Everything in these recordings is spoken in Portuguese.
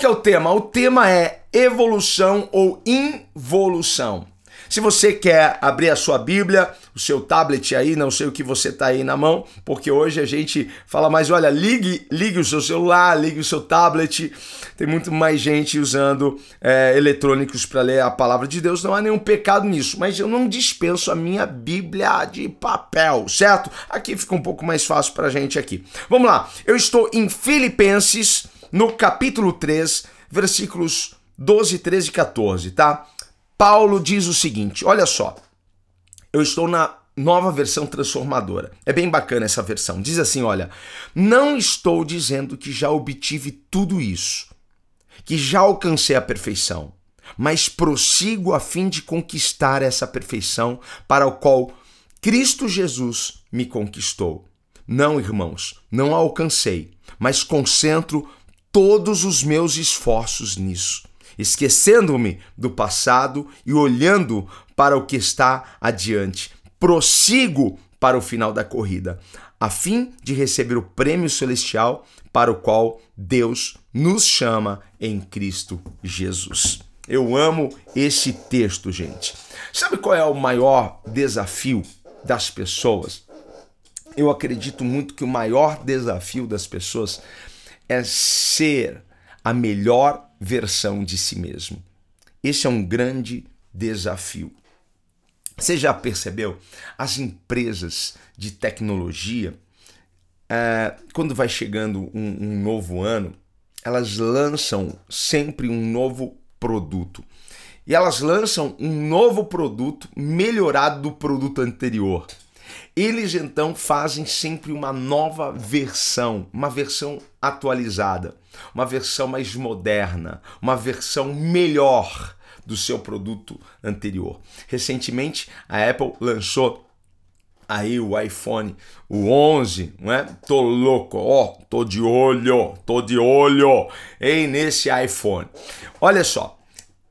Que é o tema? O tema é evolução ou involução. Se você quer abrir a sua Bíblia, o seu tablet aí, não sei o que você tá aí na mão, porque hoje a gente fala mais, olha, ligue, ligue o seu celular, ligue o seu tablet. Tem muito mais gente usando é, eletrônicos para ler a palavra de Deus. Não há nenhum pecado nisso, mas eu não dispenso a minha Bíblia de papel, certo? Aqui fica um pouco mais fácil para a gente aqui. Vamos lá. Eu estou em Filipenses no capítulo 3, versículos 12, 13 e 14, tá? Paulo diz o seguinte: olha só, eu estou na nova versão transformadora. É bem bacana essa versão. Diz assim: olha, não estou dizendo que já obtive tudo isso, que já alcancei a perfeição, mas prossigo a fim de conquistar essa perfeição para o qual Cristo Jesus me conquistou. Não, irmãos, não alcancei, mas concentro todos os meus esforços nisso, esquecendo-me do passado e olhando para o que está adiante. Prossigo para o final da corrida, a fim de receber o prêmio celestial para o qual Deus nos chama em Cristo Jesus. Eu amo esse texto, gente. Sabe qual é o maior desafio das pessoas? Eu acredito muito que o maior desafio das pessoas é ser a melhor versão de si mesmo. Esse é um grande desafio. Você já percebeu? As empresas de tecnologia, é, quando vai chegando um novo ano, elas lançam sempre um novo produto. E elas lançam um novo produto melhorado do produto anterior. Eles então fazem sempre uma nova versão, uma versão atualizada, uma versão mais moderna, uma versão melhor do seu produto anterior. Recentemente, a Apple lançou aí o iPhone, o 11, não é? Tô louco, ó, tô de olho, tô de olho em nesse iPhone. Olha só,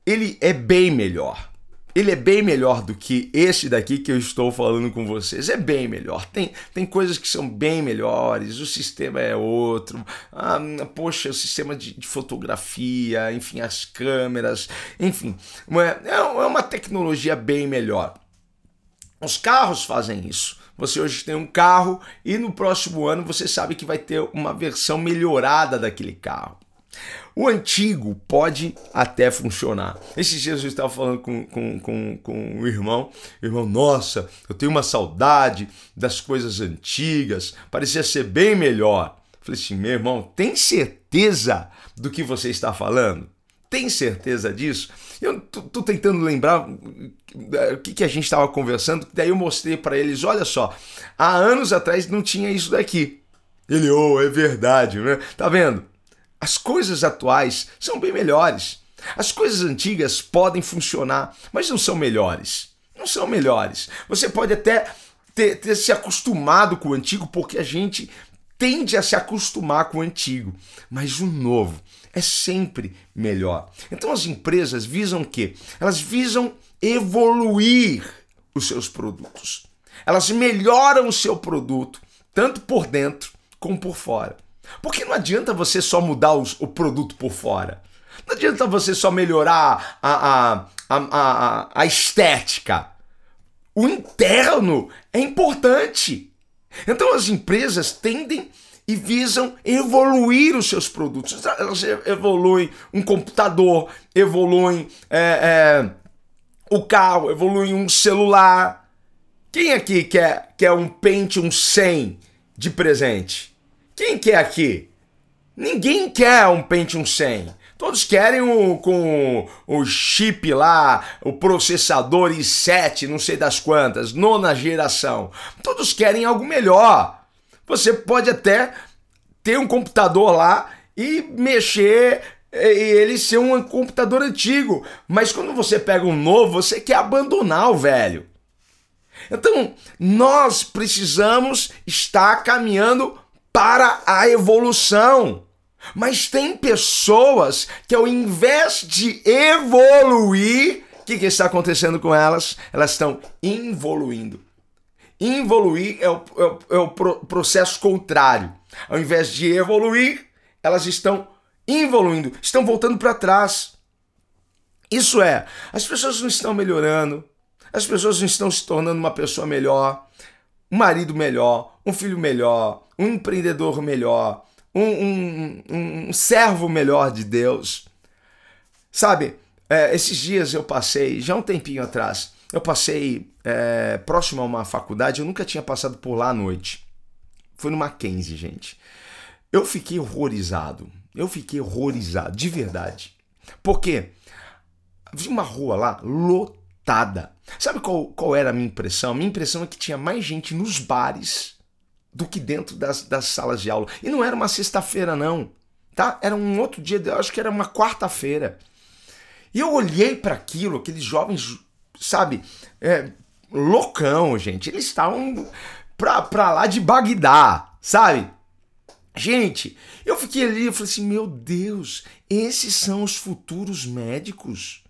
ele é bem melhor ele é bem melhor do que este daqui que eu estou falando com vocês. É bem melhor. Tem, tem coisas que são bem melhores, o sistema é outro. Ah, poxa, o sistema de, de fotografia, enfim, as câmeras, enfim, é, é uma tecnologia bem melhor. Os carros fazem isso. Você hoje tem um carro e no próximo ano você sabe que vai ter uma versão melhorada daquele carro. O antigo pode até funcionar. Esses dias eu estava falando com, com, com, com o irmão, irmão, nossa, eu tenho uma saudade das coisas antigas, parecia ser bem melhor. falei assim, meu irmão, tem certeza do que você está falando? Tem certeza disso? Eu tô, tô tentando lembrar o que, que a gente estava conversando, daí eu mostrei para eles, olha só, há anos atrás não tinha isso daqui. Ele, oh, é verdade, né? Tá vendo? As coisas atuais são bem melhores. As coisas antigas podem funcionar, mas não são melhores. Não são melhores. Você pode até ter, ter se acostumado com o antigo, porque a gente tende a se acostumar com o antigo, mas o novo é sempre melhor. Então as empresas visam o quê? Elas visam evoluir os seus produtos. Elas melhoram o seu produto, tanto por dentro como por fora. Porque não adianta você só mudar os, o produto por fora. Não adianta você só melhorar a, a, a, a, a estética. O interno é importante. Então as empresas tendem e visam evoluir os seus produtos. Elas evoluem um computador, evoluem é, é, o carro, evoluem um celular. Quem aqui quer, quer um Pentium 100 de presente? Quem quer aqui? Ninguém quer um Pentium 100. Todos querem o com o chip lá, o processador i7, não sei das quantas, nona geração. Todos querem algo melhor. Você pode até ter um computador lá e mexer e ele ser um computador antigo. Mas quando você pega um novo, você quer abandonar o velho. Então, nós precisamos estar caminhando para a evolução. Mas tem pessoas que, ao invés de evoluir, o que, que está acontecendo com elas? Elas estão involuindo. Involuir é o, é o, é o processo contrário. Ao invés de evoluir, elas estão involuindo, estão voltando para trás. Isso é, as pessoas não estão melhorando, as pessoas não estão se tornando uma pessoa melhor, um marido melhor, um filho melhor, um empreendedor melhor, um, um, um, servo melhor de Deus. Sabe, é, esses dias eu passei, já um tempinho atrás, eu passei é, próximo a uma faculdade, eu nunca tinha passado por lá à noite. Foi no Mackenzie, gente. Eu fiquei horrorizado. Eu fiquei horrorizado, de verdade. Por quê? Vi uma rua lá lotada. Sabe qual, qual era a minha impressão? Minha impressão é que tinha mais gente nos bares do que dentro das, das salas de aula. E não era uma sexta-feira, não. Tá? Era um outro dia, eu acho que era uma quarta-feira. E eu olhei para aquilo, aqueles jovens, sabe, é, loucão, gente. Eles estavam pra lá de Bagdá, sabe? Gente, eu fiquei ali e falei assim: meu Deus, esses são os futuros médicos,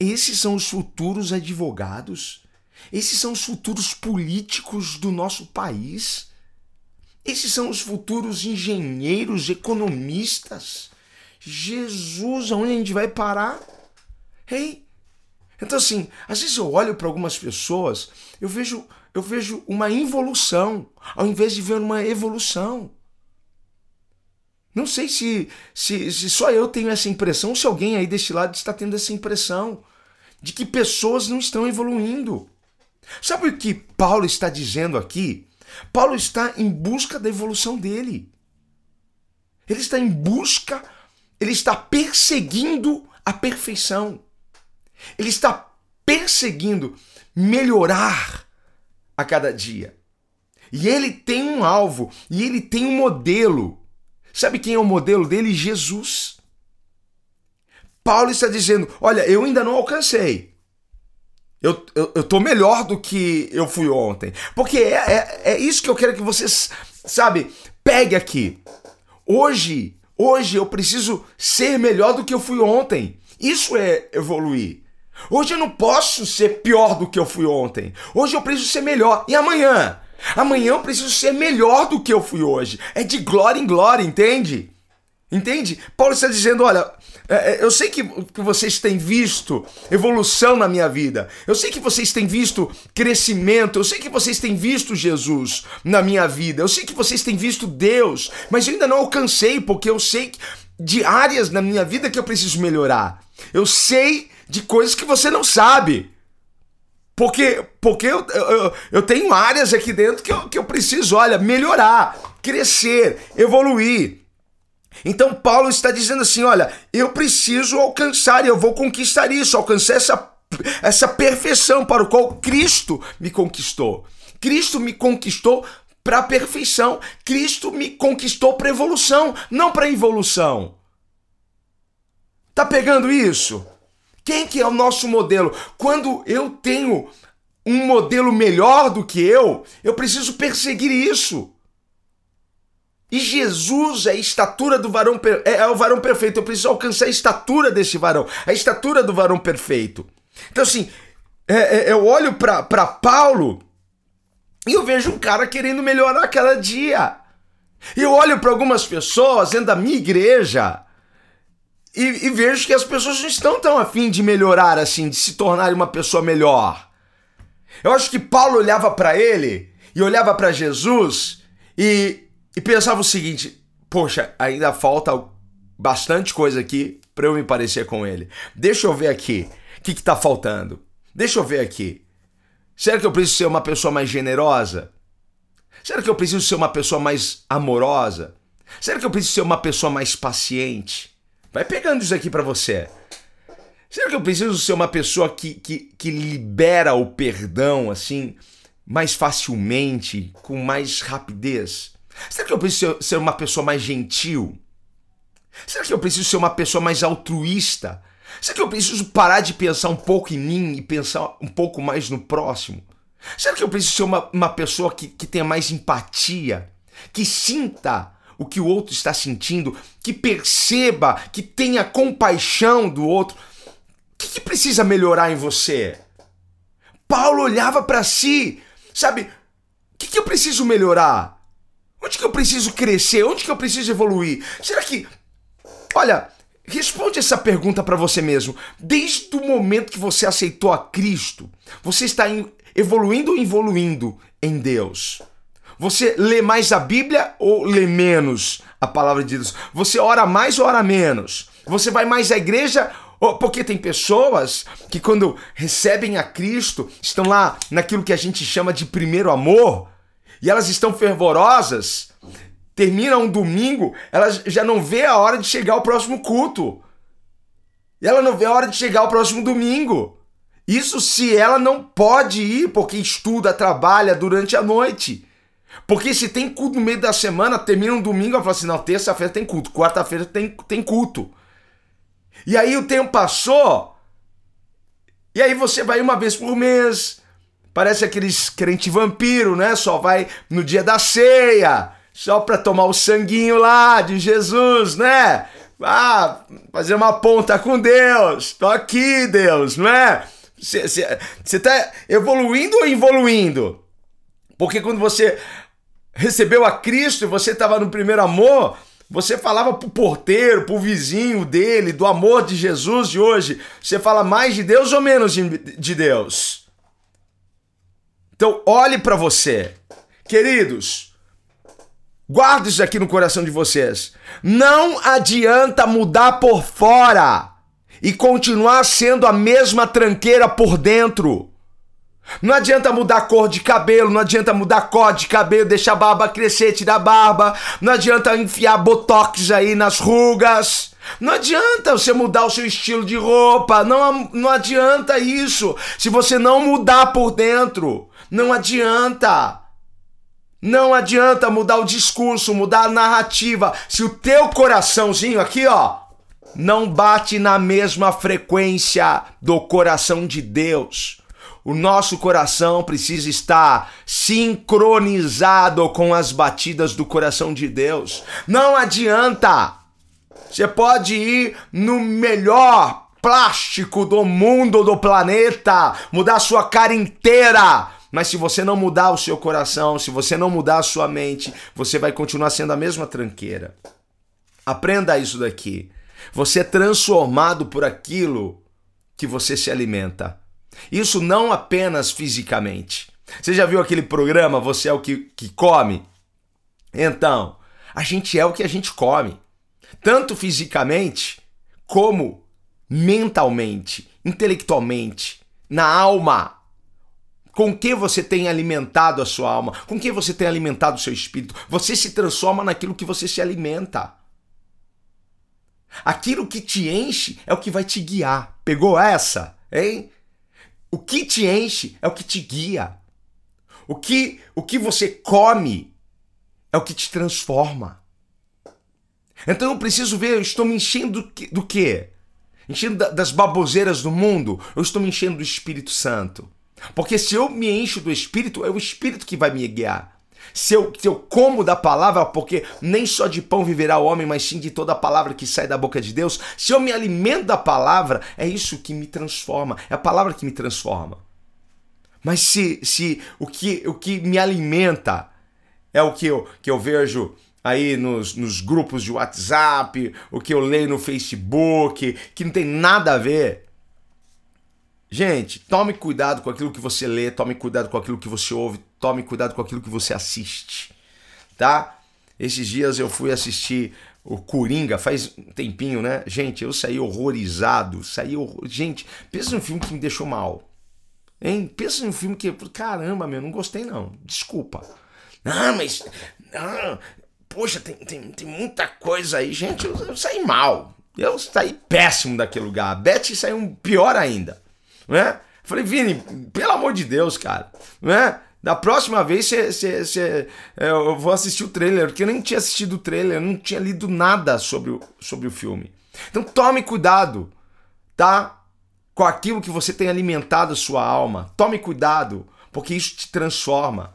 esses são os futuros advogados, esses são os futuros políticos do nosso país, esses são os futuros engenheiros, economistas. Jesus, aonde a gente vai parar? Hey, então assim, às vezes eu olho para algumas pessoas, eu vejo, eu vejo uma involução, ao invés de ver uma evolução. Não sei se, se, se só eu tenho essa impressão, se alguém aí deste lado está tendo essa impressão de que pessoas não estão evoluindo. Sabe o que Paulo está dizendo aqui? Paulo está em busca da evolução dele. Ele está em busca, ele está perseguindo a perfeição. Ele está perseguindo melhorar a cada dia. E ele tem um alvo, e ele tem um modelo. Sabe quem é o modelo dele? Jesus. Paulo está dizendo: Olha, eu ainda não alcancei. Eu, eu, eu tô melhor do que eu fui ontem. Porque é, é, é isso que eu quero que vocês, sabe, pegue aqui. Hoje, hoje eu preciso ser melhor do que eu fui ontem. Isso é evoluir. Hoje eu não posso ser pior do que eu fui ontem. Hoje eu preciso ser melhor. E amanhã? Amanhã eu preciso ser melhor do que eu fui hoje. É de glória em glória, entende? Entende? Paulo está dizendo: olha, eu sei que, que vocês têm visto evolução na minha vida, eu sei que vocês têm visto crescimento, eu sei que vocês têm visto Jesus na minha vida, eu sei que vocês têm visto Deus, mas eu ainda não alcancei, porque eu sei de áreas na minha vida que eu preciso melhorar. Eu sei de coisas que você não sabe. Porque, porque eu, eu, eu, tenho áreas aqui dentro que eu, que eu preciso, olha, melhorar, crescer, evoluir. Então Paulo está dizendo assim: olha, eu preciso alcançar eu vou conquistar isso, alcançar essa, essa perfeição para o qual Cristo me conquistou. Cristo me conquistou para a perfeição. Cristo me conquistou para evolução, não para involução. Tá pegando isso? Quem que é o nosso modelo? Quando eu tenho um modelo melhor do que eu, eu preciso perseguir isso. E Jesus é a estatura do varão é, é o varão perfeito. Eu preciso alcançar a estatura desse varão, a estatura do varão perfeito. Então assim, é, é, eu olho para Paulo e eu vejo um cara querendo melhorar cada dia. E eu olho para algumas pessoas dentro da minha igreja e, e, vejo que as pessoas não estão tão afim de melhorar assim, de se tornar uma pessoa melhor. Eu acho que Paulo olhava para ele e olhava para Jesus e, e pensava o seguinte: poxa, ainda falta bastante coisa aqui para eu me parecer com ele. Deixa eu ver aqui o que, está faltando. Deixa eu ver aqui. Será que eu preciso ser uma pessoa mais generosa? Será que eu preciso ser uma pessoa mais amorosa? Será que eu preciso ser uma pessoa mais paciente? Vai pegando isso aqui para você. Será que eu preciso ser uma pessoa que, que, que libera o perdão assim mais facilmente, com mais rapidez? Será que eu preciso ser uma pessoa mais gentil? Será que eu preciso ser uma pessoa mais altruísta? Será que eu preciso parar de pensar um pouco em mim e pensar um pouco mais no próximo? Será que eu preciso ser uma, uma pessoa que, que tenha mais empatia? Que sinta o que o outro está sentindo? Que perceba, que tenha compaixão do outro? O que, que precisa melhorar em você? Paulo olhava para si, sabe? O que, que eu preciso melhorar? Onde que eu preciso crescer? Onde que eu preciso evoluir? Será que. Olha, responde essa pergunta para você mesmo. Desde o momento que você aceitou a Cristo, você está evoluindo ou evoluindo em Deus? Você lê mais a Bíblia ou lê menos a palavra de Deus? Você ora mais ou ora menos? Você vai mais à igreja porque tem pessoas que, quando recebem a Cristo, estão lá naquilo que a gente chama de primeiro amor, e elas estão fervorosas, termina um domingo, elas já não vê a hora de chegar ao próximo culto. E ela não vê a hora de chegar ao próximo domingo. Isso se ela não pode ir porque estuda, trabalha durante a noite. Porque se tem culto no meio da semana, termina um domingo, ela fala assim: não, terça-feira tem culto, quarta-feira tem, tem culto. E aí o tempo passou, e aí você vai uma vez por mês. Parece aqueles crente vampiro, né? Só vai no dia da ceia, só para tomar o sanguinho lá de Jesus, né? Ah, fazer uma ponta com Deus. Tô aqui, Deus, não é? Você tá evoluindo ou evoluindo? Porque quando você recebeu a Cristo e você estava no primeiro amor, você falava pro porteiro, pro vizinho dele, do amor de Jesus de hoje. Você fala mais de Deus ou menos de Deus? Então, olhe para você. Queridos, guarde isso aqui no coração de vocês. Não adianta mudar por fora e continuar sendo a mesma tranqueira por dentro. Não adianta mudar a cor de cabelo, não adianta mudar a cor de cabelo, deixar a barba crescer, tirar a barba, não adianta enfiar botox aí nas rugas. Não adianta você mudar o seu estilo de roupa, não, não adianta isso. Se você não mudar por dentro, não adianta. Não adianta mudar o discurso, mudar a narrativa. Se o teu coraçãozinho aqui, ó, não bate na mesma frequência do coração de Deus o nosso coração precisa estar sincronizado com as batidas do coração de Deus. Não adianta. Você pode ir no melhor plástico do mundo, do planeta, mudar sua cara inteira. Mas se você não mudar o seu coração, se você não mudar a sua mente, você vai continuar sendo a mesma tranqueira. Aprenda isso daqui. Você é transformado por aquilo que você se alimenta. Isso não apenas fisicamente. Você já viu aquele programa Você é o que, que come? Então, a gente é o que a gente come, tanto fisicamente como mentalmente, intelectualmente, na alma. Com que você tem alimentado a sua alma? Com que você tem alimentado o seu espírito? Você se transforma naquilo que você se alimenta. Aquilo que te enche é o que vai te guiar. Pegou essa? Hein? O que te enche é o que te guia. O que, o que você come é o que te transforma. Então eu preciso ver, eu estou me enchendo do, quê? Enchendo das baboseiras do mundo? Eu estou me enchendo do Espírito Santo. Porque se eu me encho do Espírito, é o Espírito que vai me guiar se eu, se eu como da palavra, porque nem só de pão viverá o homem, mas sim de toda a palavra que sai da boca de Deus, se eu me alimento da palavra, é isso que me transforma, é a palavra que me transforma. Mas se, se o, que, o que me alimenta é o que eu, que eu vejo aí nos, nos grupos de WhatsApp, o que eu leio no Facebook, que não tem nada a ver. Gente, tome cuidado com aquilo que você lê, tome cuidado com aquilo que você ouve, tome cuidado com aquilo que você assiste, tá? Esses dias eu fui assistir o Coringa, faz um tempinho, né? Gente, eu saí horrorizado, saí horror... Gente, pensa num filme que me deixou mal. Hein? Pensa num filme que, caramba, meu, não gostei não. Desculpa. Ah, mas ah, poxa, tem, tem, tem muita coisa aí, gente, eu, eu saí mal. Eu saí péssimo daquele lugar. A Beth saiu pior ainda, né? Falei, Vini, pelo amor de Deus, cara, né? Da próxima vez cê, cê, cê, é, eu vou assistir o trailer, porque eu nem tinha assistido o trailer, não tinha lido nada sobre o, sobre o filme. Então tome cuidado, tá? Com aquilo que você tem alimentado a sua alma. Tome cuidado, porque isso te transforma.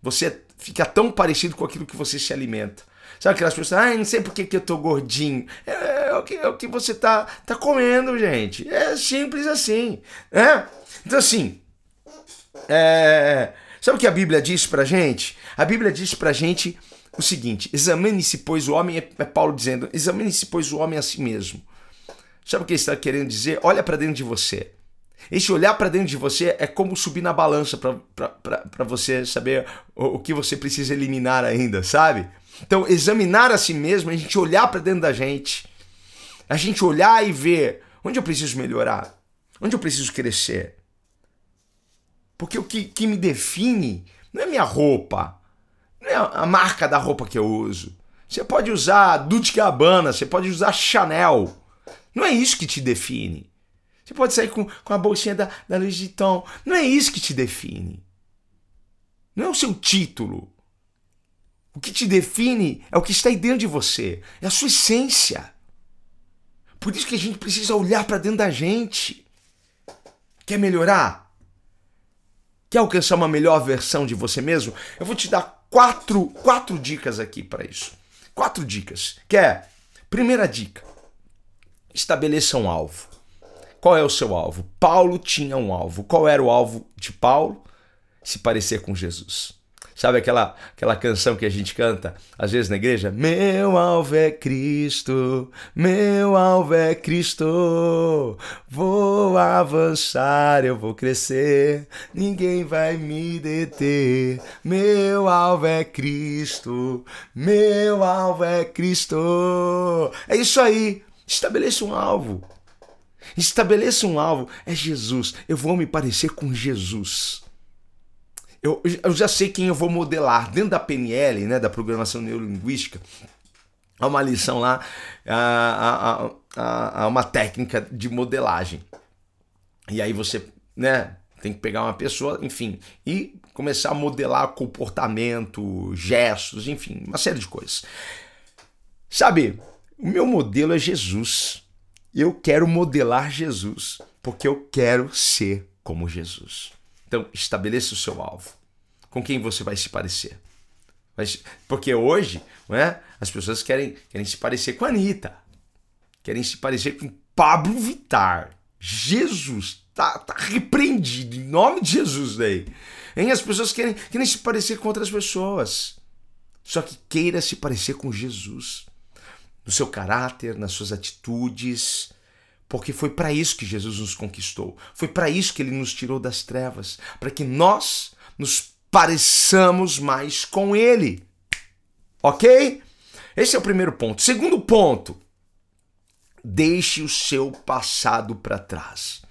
Você fica tão parecido com aquilo que você se alimenta. Sabe aquelas pessoas, ah, não sei por que, que eu tô gordinho. É, é, o que, é o que você tá, tá comendo, gente. É simples assim. Né? Então, assim, é, Sabe o que a Bíblia diz pra gente? A Bíblia diz pra gente o seguinte: examine-se, pois o homem, é, Paulo dizendo, examine-se, pois o homem a si mesmo. Sabe o que ele está querendo dizer? Olha para dentro de você. Esse olhar para dentro de você é como subir na balança para você saber o que você precisa eliminar ainda, sabe? Então, examinar a si mesmo, a gente olhar para dentro da gente, a gente olhar e ver onde eu preciso melhorar, onde eu preciso crescer, porque o que, que me define não é minha roupa, não é a marca da roupa que eu uso. Você pode usar Dolce Gabbana, você pode usar Chanel. Não é isso que te define. Você pode sair com, com a bolsinha da, da Louis Vuitton. Não é isso que te define. Não é o seu título. O que te define é o que está aí dentro de você. É a sua essência. Por isso que a gente precisa olhar para dentro da gente. Quer melhorar? Quer alcançar uma melhor versão de você mesmo? Eu vou te dar quatro, quatro dicas aqui para isso. Quatro dicas. Quer? Primeira dica: estabeleça um alvo. Qual é o seu alvo? Paulo tinha um alvo. Qual era o alvo de Paulo? Se parecer com Jesus. Sabe aquela, aquela canção que a gente canta às vezes na igreja? Meu alvo é Cristo, meu alvo é Cristo. Vou avançar, eu vou crescer, ninguém vai me deter. Meu alvo é Cristo, meu alvo é Cristo. É isso aí. Estabeleça um alvo. Estabeleça um alvo. É Jesus. Eu vou me parecer com Jesus eu, eu já sei quem eu vou modelar. Dentro da PNL, né, da programação neurolinguística, há uma lição lá, há, há, há uma técnica de modelagem. E aí você, né, tem que pegar uma pessoa, enfim, e começar a modelar comportamento, gestos, enfim, uma série de coisas. Sabe, o meu modelo é Jesus. Eu quero modelar Jesus, porque eu quero ser como Jesus. Então, estabeleça o seu alvo. Com quem você vai se parecer? Porque hoje, não é? as pessoas querem, querem se parecer com a Anitta, querem se parecer com Pablo Vittar. Jesus, tá, tá repreendido em nome de Jesus daí. Hein? As pessoas querem, querem se parecer com outras pessoas. Só que queira se parecer com Jesus. No seu caráter, nas suas atitudes, porque foi para isso que Jesus nos conquistou. Foi para isso que ele nos tirou das trevas, para que nós nos pareçamos mais com ele. OK? Esse é o primeiro ponto. Segundo ponto, deixe o seu passado para trás.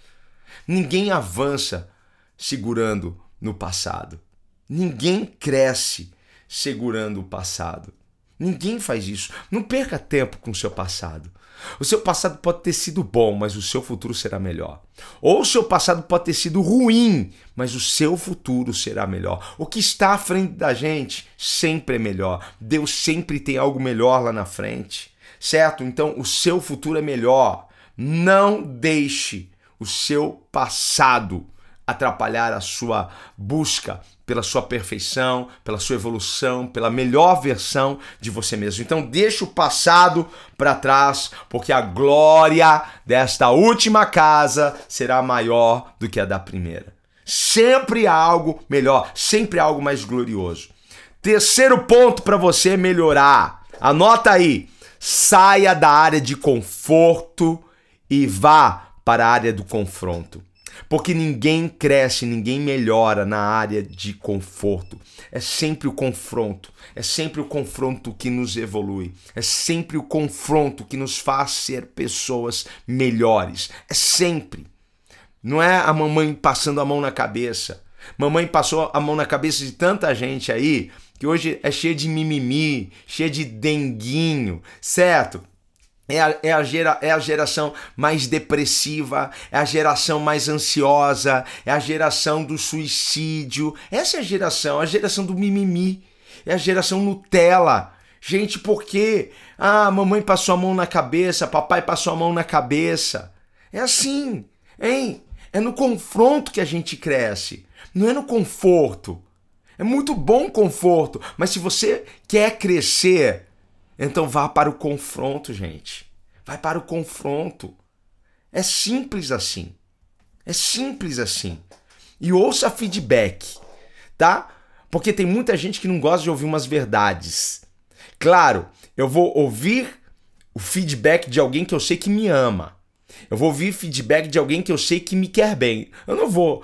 Ninguém avança segurando no passado. Ninguém cresce segurando o passado. Ninguém faz isso. Não perca tempo com o seu passado. O seu passado pode ter sido bom, mas o seu futuro será melhor. Ou o seu passado pode ter sido ruim, mas o seu futuro será melhor. O que está à frente da gente sempre é melhor. Deus sempre tem algo melhor lá na frente. Certo? Então o seu futuro é melhor. Não deixe o seu passado atrapalhar a sua busca pela sua perfeição, pela sua evolução, pela melhor versão de você mesmo. Então deixa o passado para trás, porque a glória desta última casa será maior do que a da primeira. Sempre há algo melhor, sempre há algo mais glorioso. Terceiro ponto para você melhorar. Anota aí. Saia da área de conforto e vá para a área do confronto. Porque ninguém cresce, ninguém melhora na área de conforto. É sempre o confronto, é sempre o confronto que nos evolui, é sempre o confronto que nos faz ser pessoas melhores. É sempre. Não é a mamãe passando a mão na cabeça. Mamãe passou a mão na cabeça de tanta gente aí que hoje é cheia de mimimi, cheia de denguinho, certo? É a, é, a gera, é a geração mais depressiva, é a geração mais ansiosa, é a geração do suicídio. Essa é a geração, a geração do mimimi, é a geração Nutella. Gente, por quê? Ah, mamãe passou a mão na cabeça, papai passou a mão na cabeça. É assim, hein? É no confronto que a gente cresce, não é no conforto. É muito bom conforto, mas se você quer crescer, então vá para o confronto, gente. Vai para o confronto. É simples assim. É simples assim. E ouça feedback, tá? Porque tem muita gente que não gosta de ouvir umas verdades. Claro, eu vou ouvir o feedback de alguém que eu sei que me ama. Eu vou ouvir feedback de alguém que eu sei que me quer bem. Eu não vou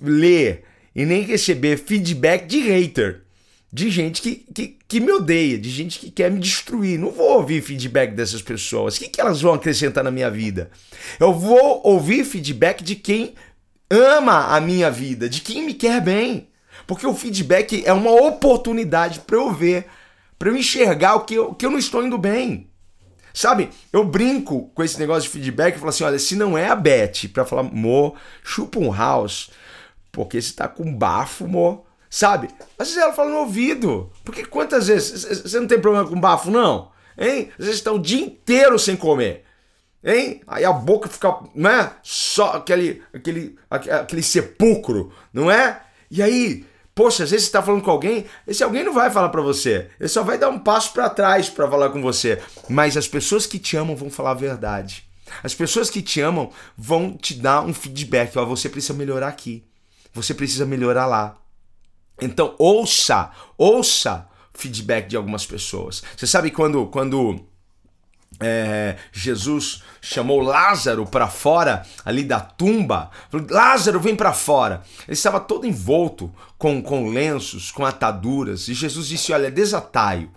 ler e nem receber feedback de hater de gente que, que, que, me odeia, de gente que quer me destruir. Não vou ouvir feedback dessas pessoas. O que, que elas vão acrescentar na minha vida? Eu vou ouvir feedback de quem ama a minha vida, de quem me quer bem. Porque o feedback é uma oportunidade para eu ver, para eu enxergar o que eu, que eu não estou indo bem. Sabe, eu brinco com esse negócio de feedback e falo assim: olha, se não é a Beth para falar, mo, chupa um house, porque você tá com bafo, mo Sabe? Às vezes ela fala no ouvido. Porque quantas vezes. Você não tem problema com bafo, não? Hein? Às vezes está o dia inteiro sem comer. Hein? Aí a boca fica, não é? Só aquele, aquele, aquele sepulcro, não é? E aí, poxa, às vezes você está falando com alguém, esse alguém não vai falar para você. Ele só vai dar um passo para trás para falar com você. Mas as pessoas que te amam vão falar a verdade. As pessoas que te amam vão te dar um feedback. Ó, você precisa melhorar aqui. Você precisa melhorar lá. Então ouça, ouça feedback de algumas pessoas. Você sabe quando quando é, Jesus chamou Lázaro para fora ali da tumba, falou, Lázaro vem para fora. Ele estava todo envolto com, com lenços, com ataduras e Jesus disse, olha, desataio.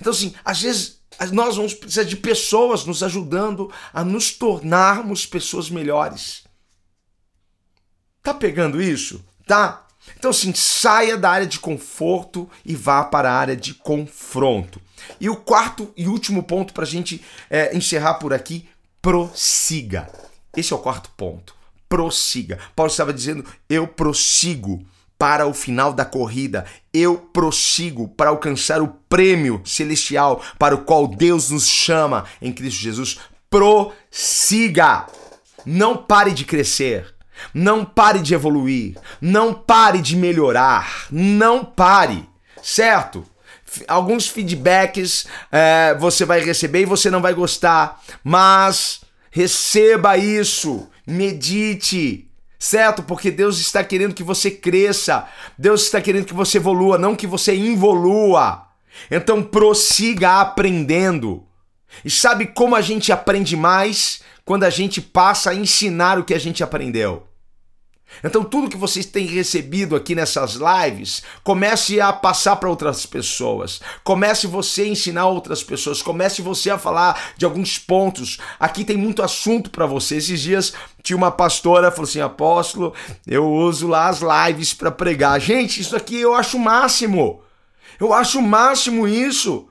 Então assim, às vezes nós vamos precisar de pessoas nos ajudando a nos tornarmos pessoas melhores. Tá pegando isso? Tá? Então, assim, saia da área de conforto e vá para a área de confronto. E o quarto e último ponto para a gente é, encerrar por aqui: prossiga. Esse é o quarto ponto. Prossiga. Paulo estava dizendo: eu prossigo para o final da corrida. Eu prossigo para alcançar o prêmio celestial para o qual Deus nos chama em Cristo Jesus. Prossiga. Não pare de crescer. Não pare de evoluir, não pare de melhorar, não pare, certo? Alguns feedbacks é, você vai receber e você não vai gostar, mas receba isso, medite, certo? Porque Deus está querendo que você cresça, Deus está querendo que você evolua, não que você involua. Então prossiga aprendendo. E sabe como a gente aprende mais? Quando a gente passa a ensinar o que a gente aprendeu. Então, tudo que vocês têm recebido aqui nessas lives, comece a passar para outras pessoas. Comece você a ensinar outras pessoas. Comece você a falar de alguns pontos. Aqui tem muito assunto para você. Esses dias tinha uma pastora falou assim: "Apóstolo, eu uso lá as lives para pregar". Gente, isso aqui eu acho o máximo. Eu acho o máximo isso.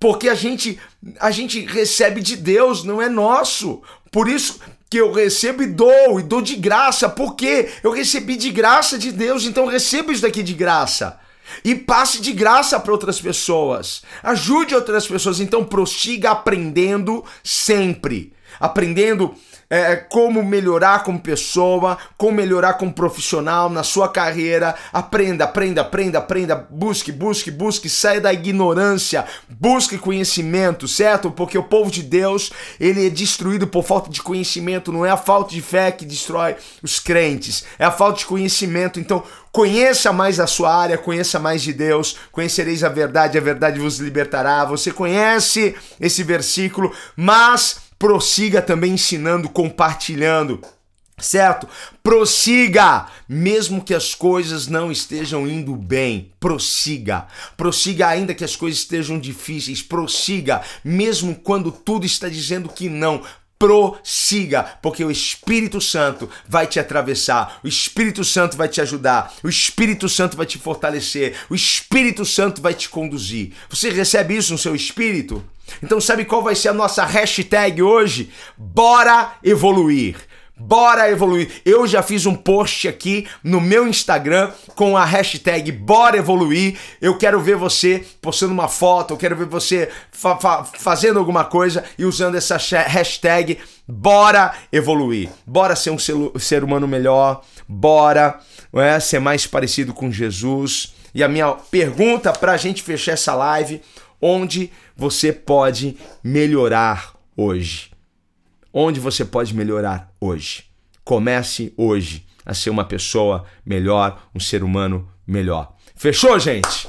Porque a gente a gente recebe de Deus, não é nosso. Por isso que eu recebo e dou, e dou de graça. Por quê? Eu recebi de graça de Deus, então recebo isso daqui de graça. E passe de graça para outras pessoas. Ajude outras pessoas, então prossiga aprendendo sempre. Aprendendo é, como melhorar como pessoa, como melhorar como profissional na sua carreira. Aprenda, aprenda, aprenda, aprenda. Busque, busque, busque. Saia da ignorância. Busque conhecimento, certo? Porque o povo de Deus, ele é destruído por falta de conhecimento. Não é a falta de fé que destrói os crentes, é a falta de conhecimento. Então, Conheça mais a sua área, conheça mais de Deus, conhecereis a verdade, a verdade vos libertará. Você conhece esse versículo, mas prossiga também ensinando, compartilhando. Certo? Prossiga, mesmo que as coisas não estejam indo bem. Prossiga. Prossiga ainda que as coisas estejam difíceis. Prossiga, mesmo quando tudo está dizendo que não. Prossiga, porque o Espírito Santo vai te atravessar, o Espírito Santo vai te ajudar, o Espírito Santo vai te fortalecer, o Espírito Santo vai te conduzir. Você recebe isso no seu espírito? Então, sabe qual vai ser a nossa hashtag hoje? Bora evoluir. Bora evoluir. Eu já fiz um post aqui no meu Instagram com a hashtag Bora Evoluir. Eu quero ver você postando uma foto, eu quero ver você fa fa fazendo alguma coisa e usando essa hashtag Bora Evoluir. Bora ser um ser humano melhor. Bora é, ser mais parecido com Jesus. E a minha pergunta para a gente fechar essa live: onde você pode melhorar hoje? Onde você pode melhorar hoje? Comece hoje a ser uma pessoa melhor, um ser humano melhor. Fechou, gente?